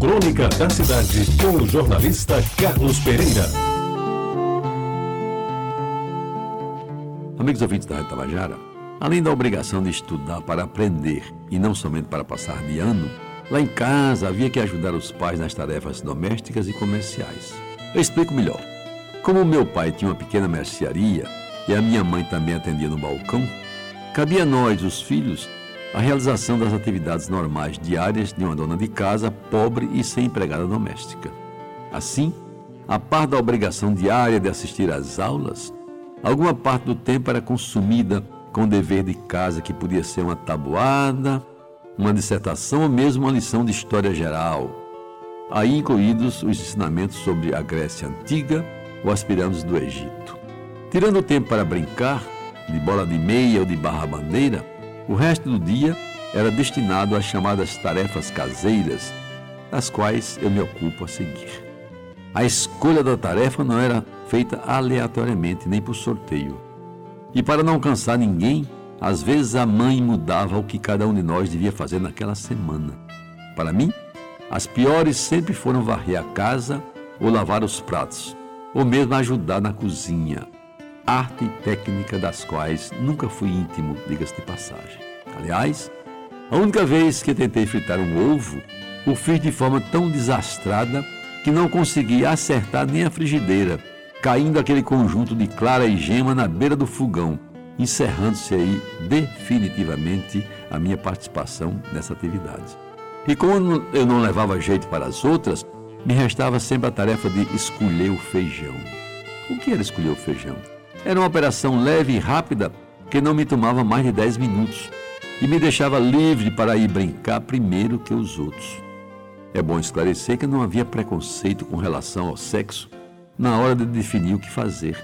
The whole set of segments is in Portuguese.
Crônica da Cidade, com o jornalista Carlos Pereira. Amigos ouvintes da Rádio Tabajara, além da obrigação de estudar para aprender e não somente para passar de ano, lá em casa havia que ajudar os pais nas tarefas domésticas e comerciais. Eu explico melhor. Como meu pai tinha uma pequena mercearia e a minha mãe também atendia no balcão, cabia a nós, os filhos, a realização das atividades normais diárias de uma dona de casa pobre e sem empregada doméstica. Assim, a par da obrigação diária de assistir às aulas, alguma parte do tempo era consumida com o dever de casa que podia ser uma tabuada, uma dissertação ou mesmo uma lição de história geral, aí incluídos os ensinamentos sobre a Grécia Antiga ou as pirâmides do Egito. Tirando o tempo para brincar, de bola de meia ou de barra bandeira, o resto do dia era destinado às chamadas tarefas caseiras, das quais eu me ocupo a seguir. A escolha da tarefa não era feita aleatoriamente nem por sorteio. E para não cansar ninguém, às vezes a mãe mudava o que cada um de nós devia fazer naquela semana. Para mim, as piores sempre foram varrer a casa ou lavar os pratos, ou mesmo ajudar na cozinha arte e técnica das quais nunca fui íntimo, diga-se de passagem. Aliás, a única vez que tentei fritar um ovo, o fiz de forma tão desastrada que não consegui acertar nem a frigideira, caindo aquele conjunto de clara e gema na beira do fogão, encerrando-se aí definitivamente a minha participação nessa atividade. E como eu não levava jeito para as outras, me restava sempre a tarefa de escolher o feijão. O que era escolher o feijão? Era uma operação leve e rápida que não me tomava mais de 10 minutos e me deixava livre para ir brincar primeiro que os outros. É bom esclarecer que não havia preconceito com relação ao sexo na hora de definir o que fazer.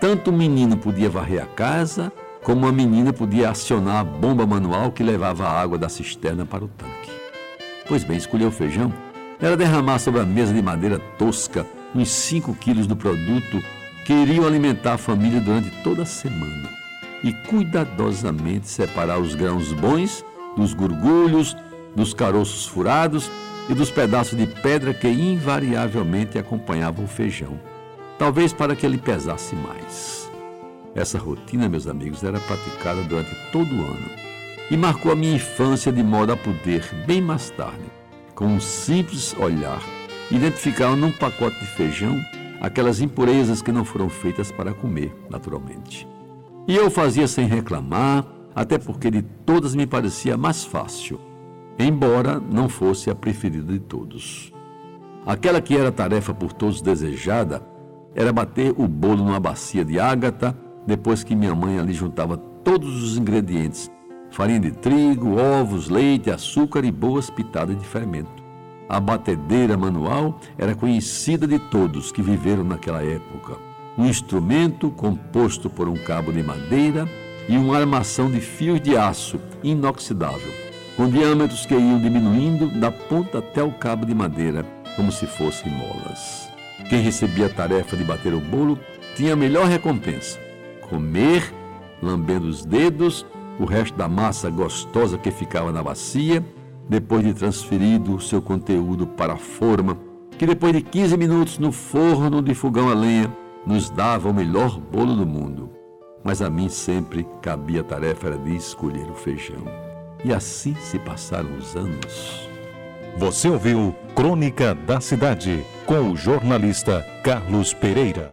Tanto o menino podia varrer a casa, como a menina podia acionar a bomba manual que levava a água da cisterna para o tanque. Pois bem, escolher o feijão era derramar sobre a mesa de madeira tosca uns 5 quilos do produto queriam alimentar a família durante toda a semana e cuidadosamente separar os grãos bons dos gurgulhos, dos caroços furados e dos pedaços de pedra que invariavelmente acompanhavam o feijão, talvez para que ele pesasse mais. Essa rotina, meus amigos, era praticada durante todo o ano e marcou a minha infância de modo a poder, bem mais tarde, com um simples olhar, identificar num pacote de feijão aquelas impurezas que não foram feitas para comer, naturalmente. E eu fazia sem reclamar, até porque de todas me parecia mais fácil, embora não fosse a preferida de todos. Aquela que era tarefa por todos desejada era bater o bolo numa bacia de ágata, depois que minha mãe ali juntava todos os ingredientes: farinha de trigo, ovos, leite, açúcar e boas pitadas de fermento. A batedeira manual era conhecida de todos que viveram naquela época. Um instrumento composto por um cabo de madeira e uma armação de fios de aço inoxidável, com diâmetros que iam diminuindo da ponta até o cabo de madeira, como se fossem molas. Quem recebia a tarefa de bater o bolo tinha a melhor recompensa: comer, lambendo os dedos, o resto da massa gostosa que ficava na bacia depois de transferido o seu conteúdo para a forma, que depois de 15 minutos no forno de fogão a lenha, nos dava o melhor bolo do mundo. Mas a mim sempre cabia a tarefa de escolher o feijão. E assim se passaram os anos. Você ouviu Crônica da Cidade com o jornalista Carlos Pereira.